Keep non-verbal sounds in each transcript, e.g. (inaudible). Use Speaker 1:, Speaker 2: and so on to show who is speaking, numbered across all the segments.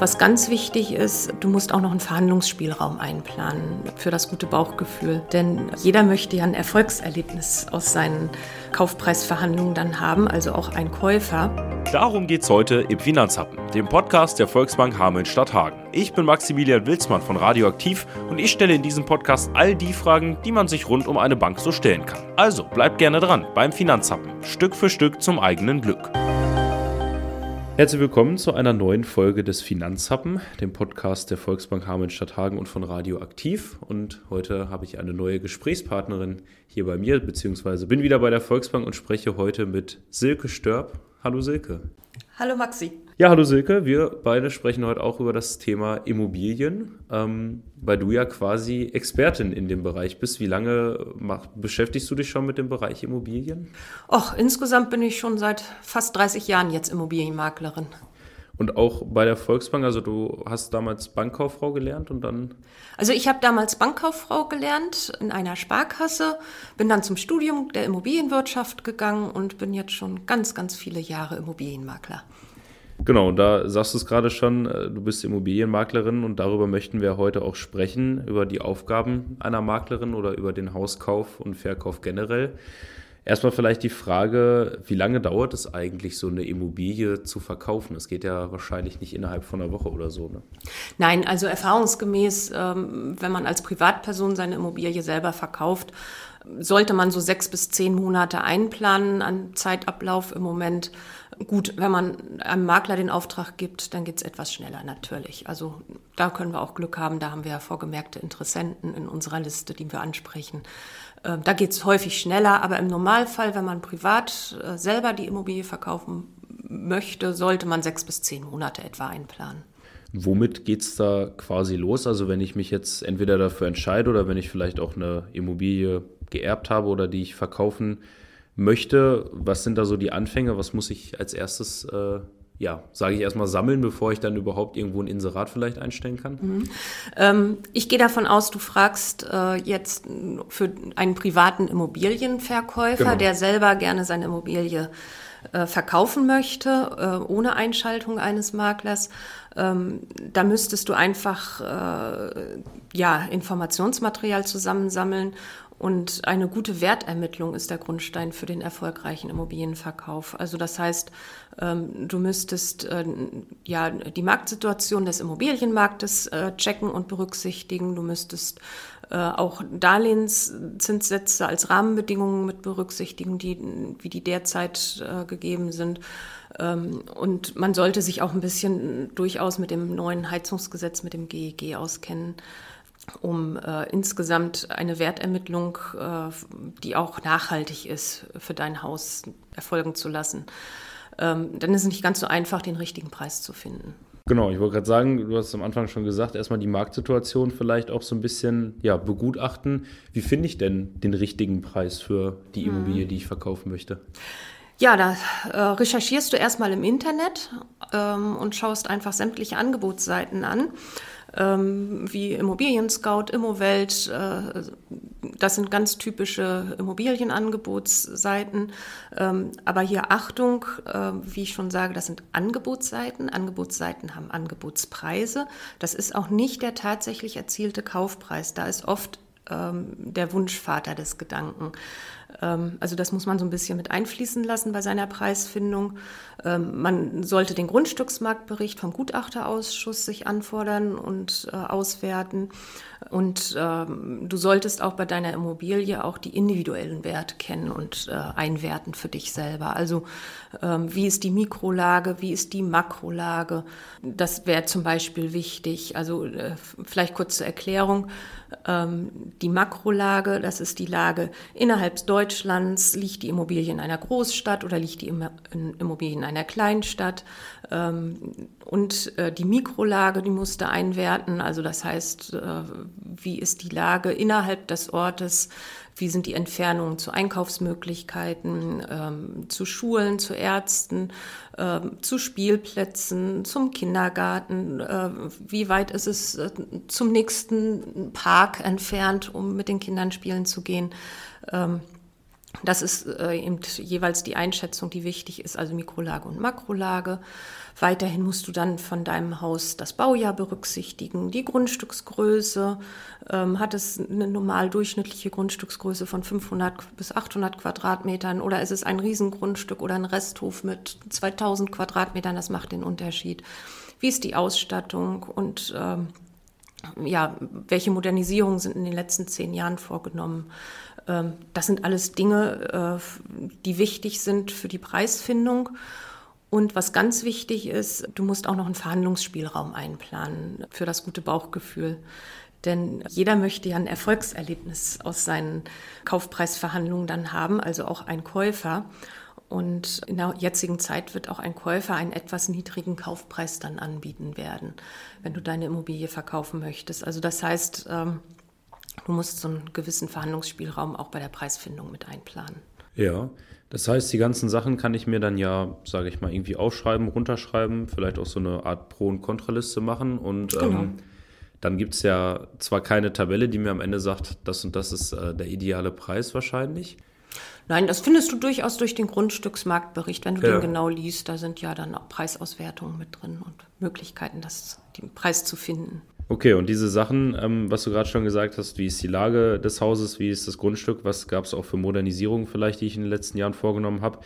Speaker 1: Was ganz wichtig ist, du musst auch noch einen Verhandlungsspielraum einplanen für das gute Bauchgefühl. Denn jeder möchte ja ein Erfolgserlebnis aus seinen Kaufpreisverhandlungen dann haben, also auch ein Käufer.
Speaker 2: Darum geht es heute im Finanzhappen, dem Podcast der Volksbank Hameln-Stadthagen. Ich bin Maximilian Wilsmann von Radioaktiv und ich stelle in diesem Podcast all die Fragen, die man sich rund um eine Bank so stellen kann. Also bleibt gerne dran beim Finanzhappen, Stück für Stück zum eigenen Glück. Herzlich willkommen zu einer neuen Folge des Finanzhappen, dem Podcast der Volksbank Hameln-Stadthagen und von Radioaktiv. Und heute habe ich eine neue Gesprächspartnerin hier bei mir, beziehungsweise bin wieder bei der Volksbank und spreche heute mit Silke Störb. Hallo Silke.
Speaker 1: Hallo Maxi.
Speaker 2: Ja, hallo Silke. Wir beide sprechen heute auch über das Thema Immobilien, ähm, weil du ja quasi Expertin in dem Bereich bist. Wie lange mach, beschäftigst du dich schon mit dem Bereich Immobilien?
Speaker 1: Och, insgesamt bin ich schon seit fast 30 Jahren jetzt Immobilienmaklerin.
Speaker 2: Und auch bei der Volksbank, also du hast damals Bankkauffrau gelernt und dann?
Speaker 1: Also ich habe damals Bankkauffrau gelernt in einer Sparkasse, bin dann zum Studium der Immobilienwirtschaft gegangen und bin jetzt schon ganz, ganz viele Jahre Immobilienmakler.
Speaker 2: Genau, da sagst du es gerade schon, äh, du bist Immobilienmaklerin und darüber möchten wir heute auch sprechen, über die Aufgaben einer Maklerin oder über den Hauskauf und Verkauf generell. Erstmal vielleicht die Frage, wie lange dauert es eigentlich, so eine Immobilie zu verkaufen? Es geht ja wahrscheinlich nicht innerhalb von einer Woche oder so. Ne?
Speaker 1: Nein, also erfahrungsgemäß, ähm, wenn man als Privatperson seine Immobilie selber verkauft, sollte man so sechs bis zehn Monate einplanen an Zeitablauf im Moment. Gut, wenn man einem Makler den Auftrag gibt, dann geht es etwas schneller natürlich. Also da können wir auch Glück haben, da haben wir ja vorgemerkte Interessenten in unserer Liste, die wir ansprechen. Äh, da geht es häufig schneller, aber im Normalfall, wenn man privat äh, selber die Immobilie verkaufen möchte, sollte man sechs bis zehn Monate etwa einplanen.
Speaker 2: Womit geht es da quasi los? Also wenn ich mich jetzt entweder dafür entscheide oder wenn ich vielleicht auch eine Immobilie geerbt habe oder die ich verkaufen möchte, was sind da so die Anfänge? Was muss ich als erstes, äh, ja, sage ich erstmal sammeln, bevor ich dann überhaupt irgendwo ein Inserat vielleicht einstellen kann?
Speaker 1: Mhm. Ähm, ich gehe davon aus, du fragst äh, jetzt für einen privaten Immobilienverkäufer, genau. der selber gerne seine Immobilie äh, verkaufen möchte, äh, ohne Einschaltung eines Maklers. Ähm, da müsstest du einfach äh, ja, Informationsmaterial zusammensammeln und eine gute Wertermittlung ist der Grundstein für den erfolgreichen Immobilienverkauf. Also das heißt, du müsstest äh, ja die Marktsituation des Immobilienmarktes äh, checken und berücksichtigen. Du müsstest äh, auch Darlehenszinssätze als Rahmenbedingungen mit berücksichtigen, die, wie die derzeit gegeben sind. Ähm, und man sollte sich auch ein bisschen durchaus mit dem neuen Heizungsgesetz, mit dem GEG auskennen um insgesamt eine Wertermittlung, die auch nachhaltig ist, für dein Haus erfolgen zu lassen. Ähm, dann ist es nicht ganz so einfach, den richtigen Preis zu finden.
Speaker 2: Genau, ich wollte gerade sagen, du hast es am Anfang schon gesagt, erstmal die Marktsituation vielleicht auch so ein bisschen ja, begutachten. Wie finde ich denn den richtigen Preis für die mhm. Immobilie, die ich verkaufen möchte?
Speaker 1: Ja, da äh, recherchierst du erstmal im Internet ähm, und schaust einfach sämtliche Angebotsseiten an ähm, wie Immobilien Scout, Immowelt. Äh, das sind ganz typische Immobilienangebotsseiten. Ähm, aber hier Achtung, äh, wie ich schon sage, das sind Angebotsseiten. Angebotsseiten haben Angebotspreise. Das ist auch nicht der tatsächlich erzielte Kaufpreis. Da ist oft ähm, der Wunschvater des Gedanken. Ähm, also das muss man so ein bisschen mit einfließen lassen bei seiner Preisfindung. Ähm, man sollte den Grundstücksmarktbericht vom Gutachterausschuss sich anfordern und äh, auswerten. Und ähm, du solltest auch bei deiner Immobilie auch die individuellen Werte kennen und äh, einwerten für dich selber. Also wie ist die Mikrolage, wie ist die Makrolage? Das wäre zum Beispiel wichtig. Also äh, vielleicht kurz zur Erklärung. Ähm, die Makrolage, das ist die Lage innerhalb Deutschlands. Liegt die Immobilie in einer Großstadt oder liegt die Immobilie in einer Kleinstadt? Ähm, und äh, die Mikrolage, die musste einwerten. Also das heißt, äh, wie ist die Lage innerhalb des Ortes? Wie sind die Entfernungen zu Einkaufsmöglichkeiten, ähm, zu Schulen, zu Ärzten, ähm, zu Spielplätzen, zum Kindergarten? Äh, wie weit ist es äh, zum nächsten Park entfernt, um mit den Kindern spielen zu gehen? Ähm, Das ist äh, eben jeweils die Einschätzung, die wichtig ist, also Mikrolage und Makrolage. Weiterhin musst du dann von deinem Haus das Baujahr berücksichtigen, die Grundstücksgröße. Ähm, hat es eine normal durchschnittliche Grundstücksgröße von 500 bis 800 Quadratmetern oder ist es ein Riesengrundstück oder ein Resthof mit 2000 Quadratmetern? Das macht den Unterschied. Wie ist die Ausstattung und ähm, ja, welche Modernisierungen sind in den letzten zehn Jahren vorgenommen? Ähm, das sind alles Dinge, äh, die wichtig sind für die Preisfindung. Und was ganz wichtig ist, du musst auch noch einen Verhandlungsspielraum einplanen für das gute Bauchgefühl. Denn jeder möchte ja ein Erfolgserlebnis aus seinen Kaufpreisverhandlungen dann haben, also auch ein Käufer. Und in der jetzigen Zeit wird auch ein Käufer einen etwas niedrigen Kaufpreis dann anbieten werden, wenn du deine Immobilie verkaufen möchtest. Also das heißt, ähm, du musst so einen gewissen Verhandlungsspielraum auch bei der Preisfindung mit einplanen.
Speaker 2: Ja, das heißt, die ganzen Sachen kann ich mir dann ja, sage ich mal, irgendwie aufschreiben, runterschreiben, vielleicht auch so eine Art Pro- und Kontraliste machen. Und genau. ähm, dann gibt es ja zwar keine Tabelle, die mir am Ende sagt, das und das ist äh, der ideale Preis wahrscheinlich.
Speaker 1: Nein, das findest du durchaus durch den Grundstücksmarktbericht, wenn du ja. den genau liest. Da sind ja dann auch Preisauswertungen mit drin und Möglichkeiten, das, den Preis zu finden.
Speaker 2: Okay, und diese Sachen, ähm, was du gerade schon gesagt hast, wie ist die Lage des Hauses, wie ist das Grundstück, was gab es auch für Modernisierungen vielleicht, die ich in den letzten Jahren vorgenommen habe,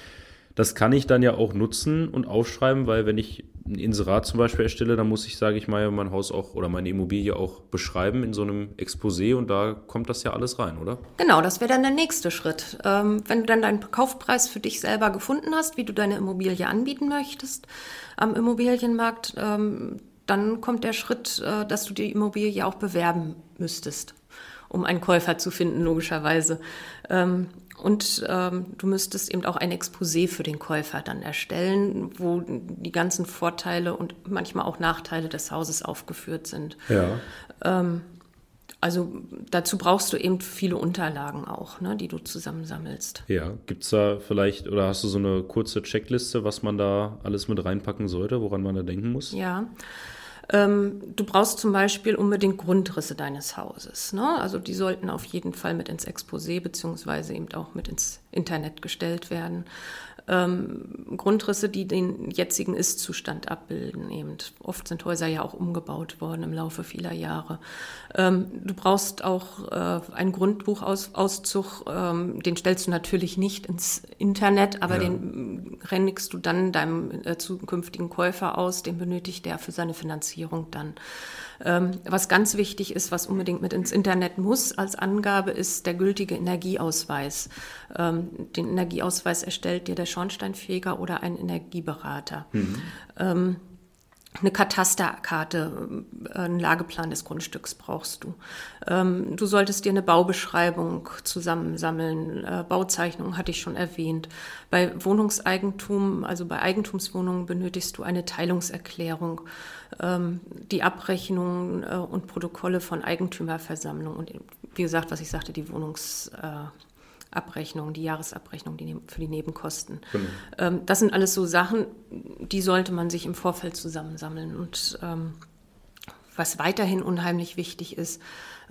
Speaker 2: das kann ich dann ja auch nutzen und aufschreiben, weil wenn ich ein Inserat zum Beispiel erstelle, dann muss ich, sage ich mal, mein Haus auch oder meine Immobilie auch beschreiben in so einem Exposé und da kommt das ja alles rein, oder?
Speaker 1: Genau, das wäre dann der nächste Schritt. Ähm, wenn du dann deinen Kaufpreis für dich selber gefunden hast, wie du deine Immobilie anbieten möchtest am Immobilienmarkt, ähm, dann kommt der Schritt, äh, dass du die Immobilie auch bewerben müsstest, um einen Käufer zu finden, logischerweise. Ähm, und ähm, du müsstest eben auch ein Exposé für den Käufer dann erstellen, wo die ganzen Vorteile und manchmal auch Nachteile des Hauses aufgeführt sind.
Speaker 2: Ja.
Speaker 1: Ähm, also dazu brauchst du eben viele Unterlagen auch, ne, die du zusammensammelst.
Speaker 2: Ja, gibt es da vielleicht oder hast du so eine kurze Checkliste, was man da alles mit reinpacken sollte, woran man da denken muss?
Speaker 1: Ja. Ähm, du brauchst zum Beispiel unbedingt Grundrisse deines Hauses. Ne? Also die sollten auf jeden Fall mit ins Exposé beziehungsweise eben auch mit ins Internet gestellt werden ähm, Grundrisse, die den jetzigen Ist-Zustand abbilden. Eben. Oft sind Häuser ja auch umgebaut worden im Laufe vieler Jahre. Ähm, du brauchst auch äh, einen Grundbuchauszug, ähm, den stellst du natürlich nicht ins Internet, aber ja. den rennigst du dann deinem äh, zukünftigen Käufer aus, den benötigt der für seine Finanzierung dann. Ähm, was ganz wichtig ist, was unbedingt mit ins Internet muss als Angabe, ist der gültige Energieausweis. Ähm, den Energieausweis erstellt dir der Schornsteinfeger oder ein Energieberater. Mhm. Eine Katasterkarte, äh, einen Lageplan des Grundstücks brauchst du. Ähm, du solltest dir eine Baubeschreibung zusammensammeln. Äh, Bauzeichnung hatte ich schon erwähnt. Bei Wohnungseigentum, also bei Eigentumswohnungen, benötigst du eine Teilungserklärung, ähm, die Abrechnungen äh, und Protokolle von Eigentümerversammlung und wie gesagt, was ich sagte, die Wohnungs Abrechnung, die Jahresabrechnung die, für die Nebenkosten. Genau. Ähm, das sind alles so Sachen, die sollte man sich im Vorfeld zusammensammeln. Und ähm, was weiterhin unheimlich wichtig ist,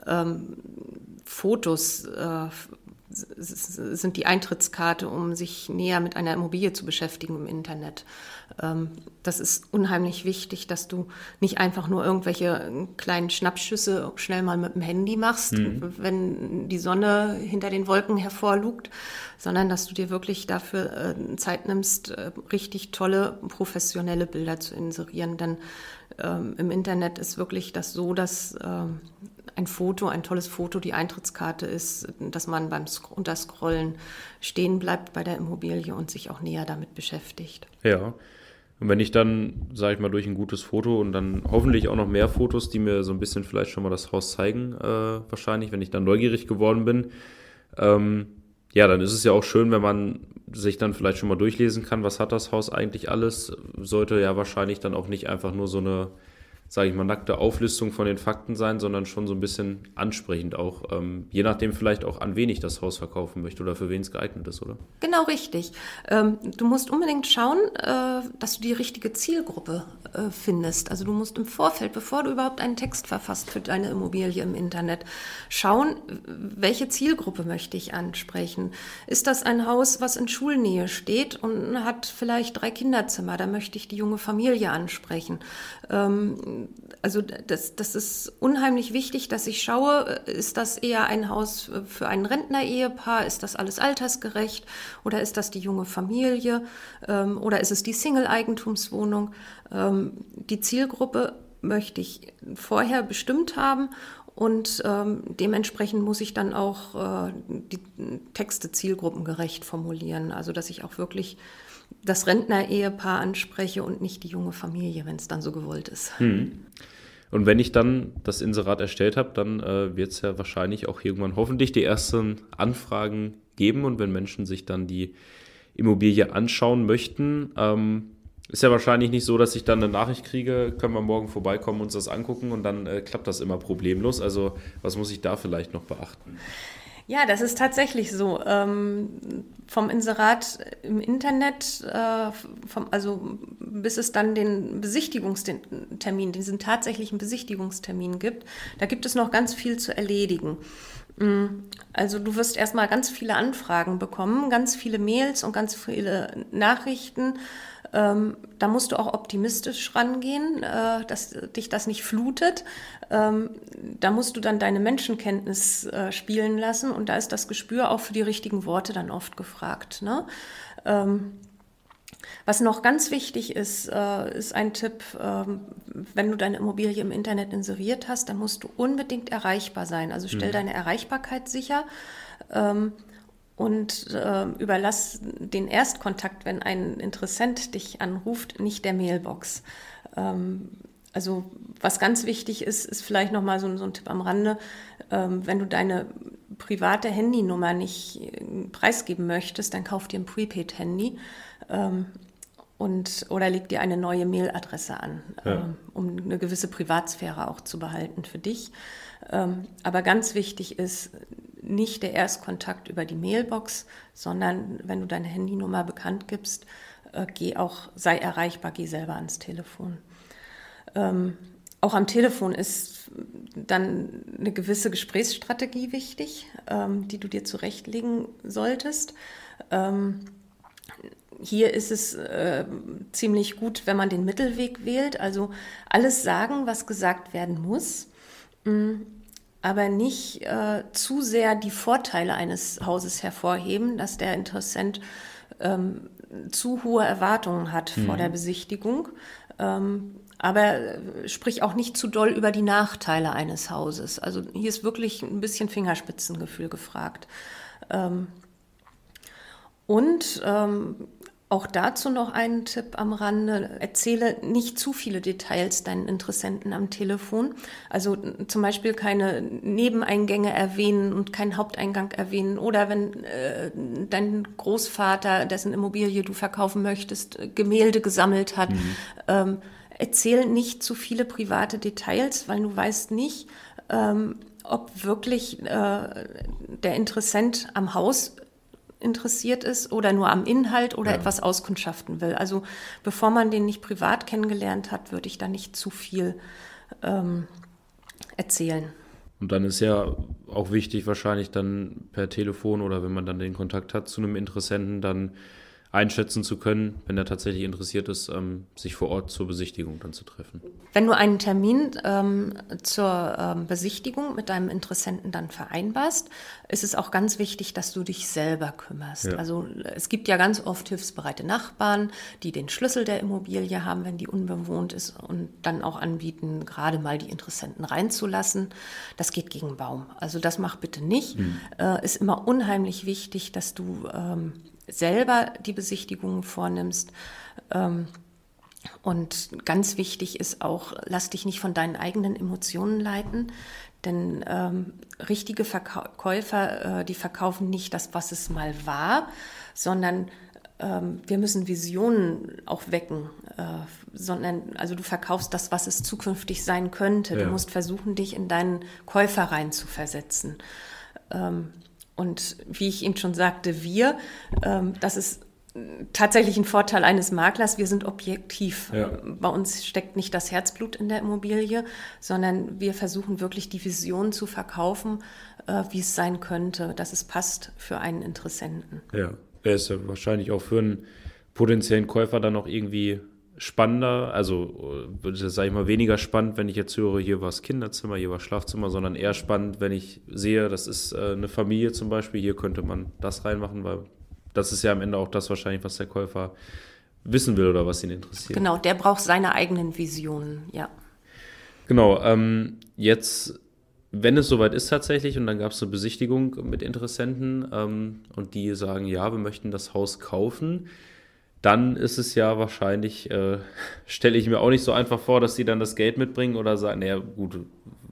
Speaker 1: ähm, Fotos äh, sind die Eintrittskarte, um sich näher mit einer Immobilie zu beschäftigen im Internet. Ähm, das ist unheimlich wichtig, dass du nicht einfach nur irgendwelche kleinen Schnappschüsse schnell mal mit dem Handy machst, mhm. wenn die Sonne hinter den Wolken hervorlugt, sondern dass du dir wirklich dafür äh, Zeit nimmst, äh, richtig tolle professionelle Bilder zu inserieren. Denn ähm, im Internet ist wirklich das so, dass ähm, ein Foto, ein tolles Foto, die Eintrittskarte ist, dass man beim Unterscrollen stehen bleibt bei der Immobilie und sich auch näher damit beschäftigt.
Speaker 2: Ja. Und wenn ich dann, sage ich mal, durch ein gutes Foto und dann hoffentlich auch noch mehr Fotos, die mir so ein bisschen vielleicht schon mal das Haus zeigen, äh, wahrscheinlich, wenn ich dann neugierig geworden bin, ähm, ja, dann ist es ja auch schön, wenn man sich dann vielleicht schon mal durchlesen kann, was hat das Haus eigentlich alles. Sollte ja wahrscheinlich dann auch nicht einfach nur so eine sage ich mal, nackte Auflistung von den Fakten sein, sondern schon so ein bisschen ansprechend auch, ähm, je nachdem vielleicht auch an wen ich das Haus verkaufen möchte oder für wen es geeignet ist, oder?
Speaker 1: Genau richtig. Ähm, du musst unbedingt schauen, äh, dass du die richtige Zielgruppe äh, findest. Also du musst im Vorfeld, bevor du überhaupt einen Text verfasst für deine Immobilie im Internet, schauen, welche Zielgruppe möchte ich ansprechen. Ist das ein Haus, was in Schulnähe steht und hat vielleicht drei Kinderzimmer? Da möchte ich die junge Familie ansprechen. Ähm, also das, das ist unheimlich wichtig, dass ich schaue, ist das eher ein Haus für ein Rentner-Ehepaar, ist das alles altersgerecht? Oder ist das die junge Familie? Ähm, oder ist es die Single-Eigentumswohnung? Ähm, die Zielgruppe möchte ich vorher bestimmt haben und ähm, dementsprechend muss ich dann auch äh, die Texte zielgruppengerecht formulieren, also dass ich auch wirklich das Rentner-Ehepaar anspreche und nicht die junge Familie, wenn es dann so gewollt ist. Hm.
Speaker 2: Und wenn ich dann das Inserat erstellt habe, dann äh, wird es ja wahrscheinlich auch irgendwann hoffentlich die ersten Anfragen geben. Und wenn Menschen sich dann die Immobilie anschauen möchten, ähm, ist ja wahrscheinlich nicht so, dass ich dann eine Nachricht kriege, können wir morgen vorbeikommen, uns das angucken und dann äh, klappt das immer problemlos. Also was muss ich da vielleicht noch beachten?
Speaker 1: Ja, das ist tatsächlich so. Ähm, vom Inserat im Internet, äh, vom, also bis es dann den Besichtigungstermin, diesen tatsächlichen Besichtigungstermin gibt, da gibt es noch ganz viel zu erledigen. Mm, also du wirst erstmal ganz viele Anfragen bekommen, ganz viele Mails und ganz viele Nachrichten ähm, da musst du auch optimistisch rangehen, äh, dass dich das nicht flutet. Ähm, da musst du dann deine Menschenkenntnis äh, spielen lassen und da ist das Gespür auch für die richtigen Worte dann oft gefragt. Ne? Ähm, was noch ganz wichtig ist, äh, ist ein Tipp, ähm, wenn du deine Immobilie im Internet inseriert hast, dann musst du unbedingt erreichbar sein. Also stell mhm. deine Erreichbarkeit sicher. Ähm, und äh, überlass den Erstkontakt, wenn ein Interessent dich anruft, nicht der Mailbox. Ähm, also was ganz wichtig ist, ist vielleicht nochmal so, so ein Tipp am Rande, ähm, wenn du deine private Handynummer nicht äh, preisgeben möchtest, dann kauf dir ein Prepaid-Handy ähm, und oder leg dir eine neue Mailadresse an, ja. ähm, um eine gewisse Privatsphäre auch zu behalten für dich. Ähm, aber ganz wichtig ist, nicht der Erstkontakt über die Mailbox, sondern wenn du deine Handynummer bekannt gibst, äh, geh auch, sei erreichbar, geh selber ans Telefon. Ähm, auch am Telefon ist dann eine gewisse Gesprächsstrategie wichtig, ähm, die du dir zurechtlegen solltest. Ähm, hier ist es äh, ziemlich gut, wenn man den Mittelweg wählt, also alles sagen, was gesagt werden muss. Mm, aber nicht äh, zu sehr die Vorteile eines Hauses hervorheben, dass der Interessent ähm, zu hohe Erwartungen hat mhm. vor der Besichtigung. Ähm, aber äh, sprich auch nicht zu doll über die Nachteile eines Hauses. Also hier ist wirklich ein bisschen Fingerspitzengefühl gefragt. Ähm, und ähm, auch dazu noch einen Tipp am Rande. Erzähle nicht zu viele Details deinen Interessenten am Telefon. Also zum Beispiel keine Nebeneingänge erwähnen und keinen Haupteingang erwähnen. Oder wenn äh, dein Großvater, dessen Immobilie du verkaufen möchtest, Gemälde gesammelt hat. Mhm. Ähm, erzähl nicht zu viele private Details, weil du weißt nicht, ähm, ob wirklich äh, der Interessent am Haus interessiert ist oder nur am Inhalt oder ja. etwas auskundschaften will. Also bevor man den nicht privat kennengelernt hat, würde ich da nicht zu viel ähm, erzählen.
Speaker 2: Und dann ist ja auch wichtig, wahrscheinlich dann per Telefon oder wenn man dann den Kontakt hat zu einem Interessenten, dann einschätzen zu können, wenn er tatsächlich interessiert ist, ähm, sich vor Ort zur Besichtigung dann zu treffen.
Speaker 1: Wenn du einen Termin ähm, zur ähm, Besichtigung mit deinem Interessenten dann vereinbarst, ist es auch ganz wichtig, dass du dich selber kümmerst. Ja. Also es gibt ja ganz oft hilfsbereite Nachbarn, die den Schlüssel der Immobilie haben, wenn die unbewohnt ist und dann auch anbieten, gerade mal die Interessenten reinzulassen. Das geht gegen Baum. Also das mach bitte nicht. Mhm. Äh, ist immer unheimlich wichtig, dass du ähm, selber die Besichtigungen vornimmst. Ähm, und ganz wichtig ist auch, lass dich nicht von deinen eigenen Emotionen leiten, denn ähm, richtige Verkäufer, äh, die verkaufen nicht das, was es mal war, sondern ähm, wir müssen Visionen auch wecken, äh, sondern also du verkaufst das, was es zukünftig sein könnte. Ja. Du musst versuchen, dich in deinen Käufer rein zu versetzen. Ähm, und wie ich eben schon sagte, wir, ähm, das ist tatsächlich ein Vorteil eines Maklers. Wir sind objektiv. Ja. Bei uns steckt nicht das Herzblut in der Immobilie, sondern wir versuchen wirklich die Vision zu verkaufen, äh, wie es sein könnte, dass es passt für einen Interessenten.
Speaker 2: Ja, er ist ja wahrscheinlich auch für einen potenziellen Käufer dann auch irgendwie spannender, also sage ich mal weniger spannend, wenn ich jetzt höre, hier war das Kinderzimmer, hier war das Schlafzimmer, sondern eher spannend, wenn ich sehe, das ist äh, eine Familie zum Beispiel, hier könnte man das reinmachen, weil das ist ja am Ende auch das wahrscheinlich, was der Käufer wissen will oder was ihn interessiert.
Speaker 1: Genau, der braucht seine eigenen Visionen, ja.
Speaker 2: Genau, ähm, jetzt, wenn es soweit ist tatsächlich und dann gab es eine Besichtigung mit Interessenten ähm, und die sagen, ja, wir möchten das Haus kaufen, dann ist es ja wahrscheinlich, äh, (laughs) stelle ich mir auch nicht so einfach vor, dass sie dann das Geld mitbringen oder sagen, naja, gut,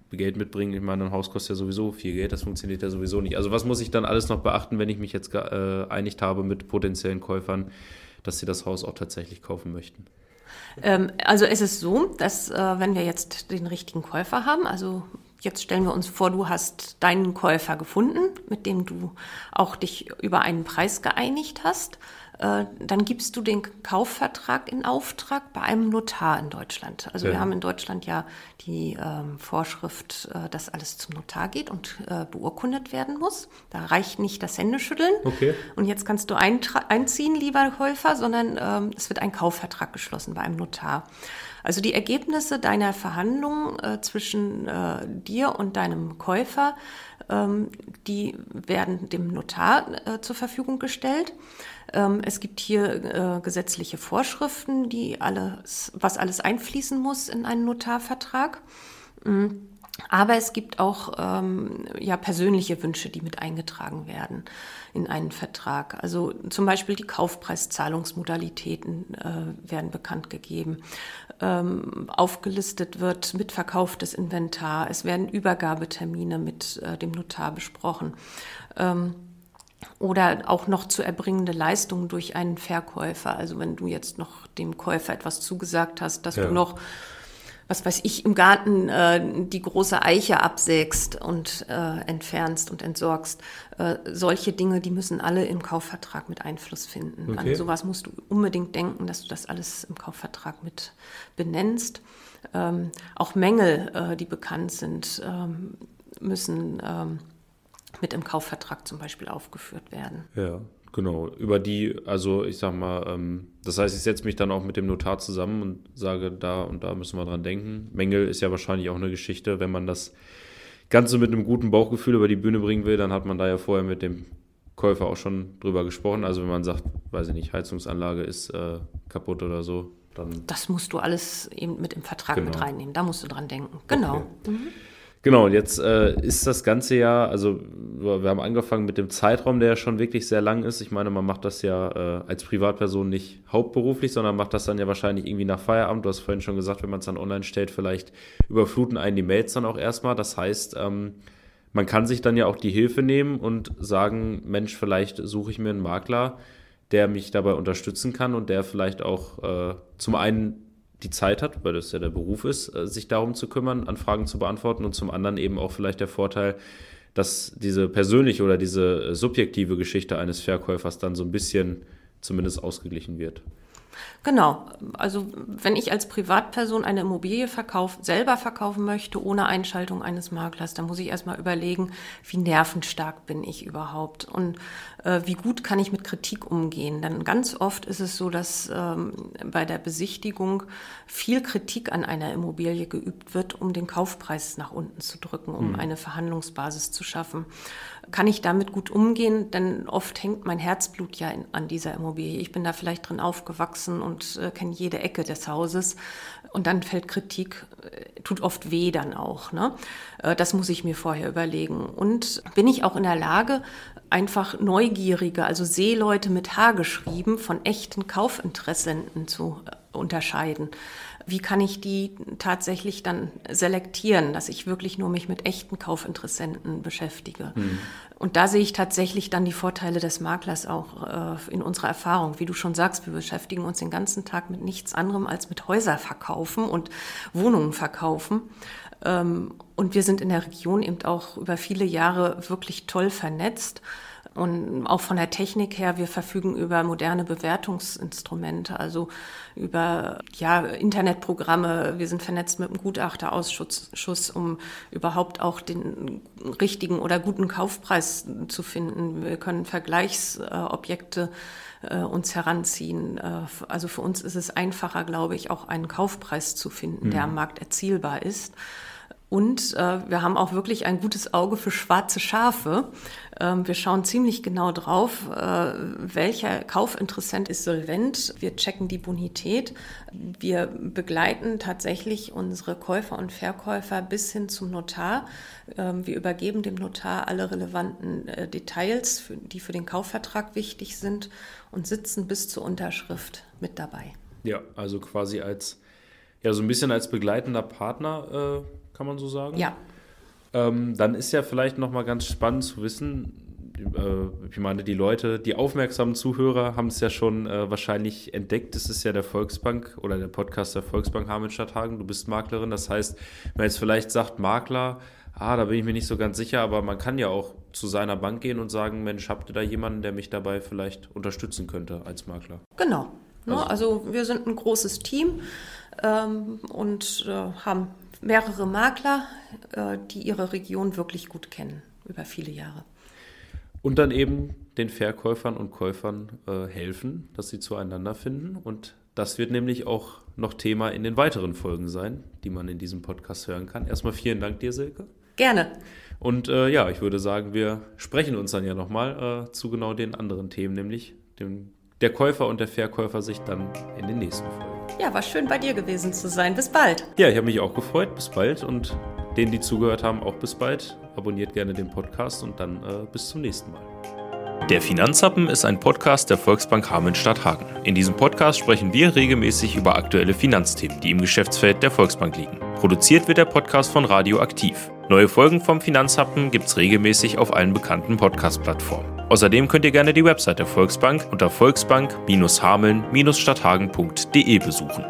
Speaker 2: Geld mitbringen. Ich meine, ein Haus kostet ja sowieso viel Geld, das funktioniert ja sowieso nicht. Also was muss ich dann alles noch beachten, wenn ich mich jetzt geeinigt äh, habe mit potenziellen Käufern, dass sie das Haus auch tatsächlich kaufen möchten?
Speaker 1: Ähm, also es ist so, dass äh, wenn wir jetzt den richtigen Käufer haben, also jetzt stellen wir uns vor, du hast deinen Käufer gefunden, mit dem du auch dich über einen Preis geeinigt hast äh, dann gibst du den Kaufvertrag in Auftrag bei einem Notar in Deutschland. Also ja. wir haben in Deutschland ja die ähm, Vorschrift, äh, dass alles zum Notar geht und äh, beurkundet werden muss. Da reicht nicht das Händeschütteln. Okay. Und jetzt kannst du einziehen, lieber Käufer, sondern ähm, es wird ein Kaufvertrag geschlossen bei einem Notar. Also die Ergebnisse deiner Verhandlungen äh, zwischen äh, dir und deinem Käufer, ähm, die werden dem Notar äh, zur Verfügung gestellt. Ähm, es gibt hier äh, gesetzliche Vorschriften, die alles, was alles einfließen muss in einen Notarvertrag. Mhm. Aber es gibt auch ähm, ja, persönliche Wünsche, die mit eingetragen werden in einen Vertrag. Also zum Beispiel die Kaufpreiszahlungsmodalitäten äh, werden bekannt gegeben. Ähm, aufgelistet wird mitverkauftes Inventar. Es werden Übergabetermine mit äh, dem Notar besprochen. Ähm, oder auch noch zu erbringende Leistungen durch einen Verkäufer. Also wenn du jetzt noch dem Käufer etwas zugesagt hast, dass ja. du noch, was weiß ich, im Garten äh, die große Eiche absägst und äh, entfernst und entsorgst. Äh, solche Dinge, die müssen alle im Kaufvertrag mit Einfluss finden. Okay. An sowas musst du unbedingt denken, dass du das alles im Kaufvertrag mit benennst. Ähm, auch Mängel, äh, die bekannt sind, ähm, müssen ähm, mit im Kaufvertrag zum Beispiel aufgeführt werden.
Speaker 2: Ja, genau. Über die, also ich sag mal, ähm, das heißt, ich setze mich dann auch mit dem Notar zusammen und sage, da und da müssen wir dran denken. Mängel ist ja wahrscheinlich auch eine Geschichte, wenn man das Ganze mit einem guten Bauchgefühl über die Bühne bringen will, dann hat man da ja vorher mit dem Käufer auch schon drüber gesprochen. Also wenn man sagt, weiß ich nicht, Heizungsanlage ist äh, kaputt oder so, dann.
Speaker 1: Das musst du alles eben mit im Vertrag genau. mit reinnehmen. Da musst du dran denken. Genau. Okay. Mhm.
Speaker 2: Genau, und jetzt äh, ist das Ganze ja, also wir haben angefangen mit dem Zeitraum, der ja schon wirklich sehr lang ist. Ich meine, man macht das ja äh, als Privatperson nicht hauptberuflich, sondern macht das dann ja wahrscheinlich irgendwie nach Feierabend. Du hast vorhin schon gesagt, wenn man es dann online stellt, vielleicht überfluten einen die Mails dann auch erstmal. Das heißt, ähm, man kann sich dann ja auch die Hilfe nehmen und sagen, Mensch, vielleicht suche ich mir einen Makler, der mich dabei unterstützen kann und der vielleicht auch äh, zum einen die Zeit hat, weil das ja der Beruf ist, äh, sich darum zu kümmern, Anfragen zu beantworten und zum anderen eben auch vielleicht der Vorteil, dass diese persönliche oder diese äh, subjektive Geschichte eines Verkäufers dann so ein bisschen zumindest ausgeglichen wird.
Speaker 1: Genau. Also wenn ich als Privatperson eine Immobilie verkauf, selber verkaufen möchte, ohne Einschaltung eines Maklers, dann muss ich erstmal überlegen, wie nervenstark bin ich überhaupt und äh, wie gut kann ich mit Kritik umgehen. Denn ganz oft ist es so, dass ähm, bei der Besichtigung viel Kritik an einer Immobilie geübt wird, um den Kaufpreis nach unten zu drücken, um mhm. eine Verhandlungsbasis zu schaffen. Kann ich damit gut umgehen? Denn oft hängt mein Herzblut ja in, an dieser Immobilie. Ich bin da vielleicht drin aufgewachsen und äh, kenne jede Ecke des Hauses. Und dann fällt Kritik, äh, tut oft weh dann auch. Ne? Äh, das muss ich mir vorher überlegen. Und bin ich auch in der Lage, einfach Neugierige, also Seeleute mit H geschrieben, von echten Kaufinteressenten zu äh, unterscheiden. Wie kann ich die tatsächlich dann selektieren, dass ich wirklich nur mich mit echten Kaufinteressenten beschäftige. Mhm. Und da sehe ich tatsächlich dann die Vorteile des Maklers auch äh, in unserer Erfahrung. Wie du schon sagst, wir beschäftigen uns den ganzen Tag mit nichts anderem als mit Häuser verkaufen und Wohnungen verkaufen. Ähm, und wir sind in der Region eben auch über viele Jahre wirklich toll vernetzt. Und auch von der Technik her, wir verfügen über moderne Bewertungsinstrumente, also über ja, Internetprogramme. Wir sind vernetzt mit dem Gutachterausschuss, um überhaupt auch den richtigen oder guten Kaufpreis zu finden. Wir können Vergleichsobjekte äh, uns heranziehen. Äh, also für uns ist es einfacher, glaube ich, auch einen Kaufpreis zu finden, mhm. der am Markt erzielbar ist. Und äh, wir haben auch wirklich ein gutes Auge für schwarze Schafe. Ähm, wir schauen ziemlich genau drauf, äh, welcher Kaufinteressent ist solvent. Wir checken die Bonität. Wir begleiten tatsächlich unsere Käufer und Verkäufer bis hin zum Notar. Ähm, wir übergeben dem Notar alle relevanten äh, Details, für, die für den Kaufvertrag wichtig sind und sitzen bis zur Unterschrift mit dabei.
Speaker 2: Ja, also quasi als ja so ein bisschen als begleitender Partner äh kann man so sagen.
Speaker 1: Ja.
Speaker 2: Ähm, dann ist ja vielleicht nochmal ganz spannend zu wissen, äh, ich meine, die Leute, die aufmerksamen Zuhörer haben es ja schon äh, wahrscheinlich entdeckt. Das ist ja der Volksbank oder der Podcast der Volksbank Hameln-Stadthagen. Du bist Maklerin. Das heißt, wenn man jetzt vielleicht sagt, Makler, ah, da bin ich mir nicht so ganz sicher, aber man kann ja auch zu seiner Bank gehen und sagen, Mensch, habt ihr da jemanden, der mich dabei vielleicht unterstützen könnte als Makler?
Speaker 1: Genau. Ne, also, also wir sind ein großes Team ähm, und äh, haben mehrere Makler, äh, die ihre Region wirklich gut kennen über viele Jahre.
Speaker 2: Und dann eben den Verkäufern und Käufern äh, helfen, dass sie zueinander finden. Und das wird nämlich auch noch Thema in den weiteren Folgen sein, die man in diesem Podcast hören kann. Erstmal vielen Dank dir, Silke.
Speaker 1: Gerne.
Speaker 2: Und äh, ja, ich würde sagen, wir sprechen uns dann ja nochmal äh, zu genau den anderen Themen, nämlich dem, der Käufer und der Verkäufer sich dann in den nächsten Folgen.
Speaker 1: Ja, war schön bei dir gewesen zu sein. Bis bald.
Speaker 2: Ja, ich habe mich auch gefreut. Bis bald und denen, die zugehört haben, auch bis bald. Abonniert gerne den Podcast und dann äh, bis zum nächsten Mal. Der Finanzhappen ist ein Podcast der Volksbank Hameln-Stadt Hagen. In diesem Podcast sprechen wir regelmäßig über aktuelle Finanzthemen, die im Geschäftsfeld der Volksbank liegen. Produziert wird der Podcast von Radio Aktiv. Neue Folgen vom Finanzhappen gibt es regelmäßig auf allen bekannten Podcast-Plattformen. Außerdem könnt ihr gerne die Website der Volksbank unter volksbank-hameln-stadthagen.de besuchen.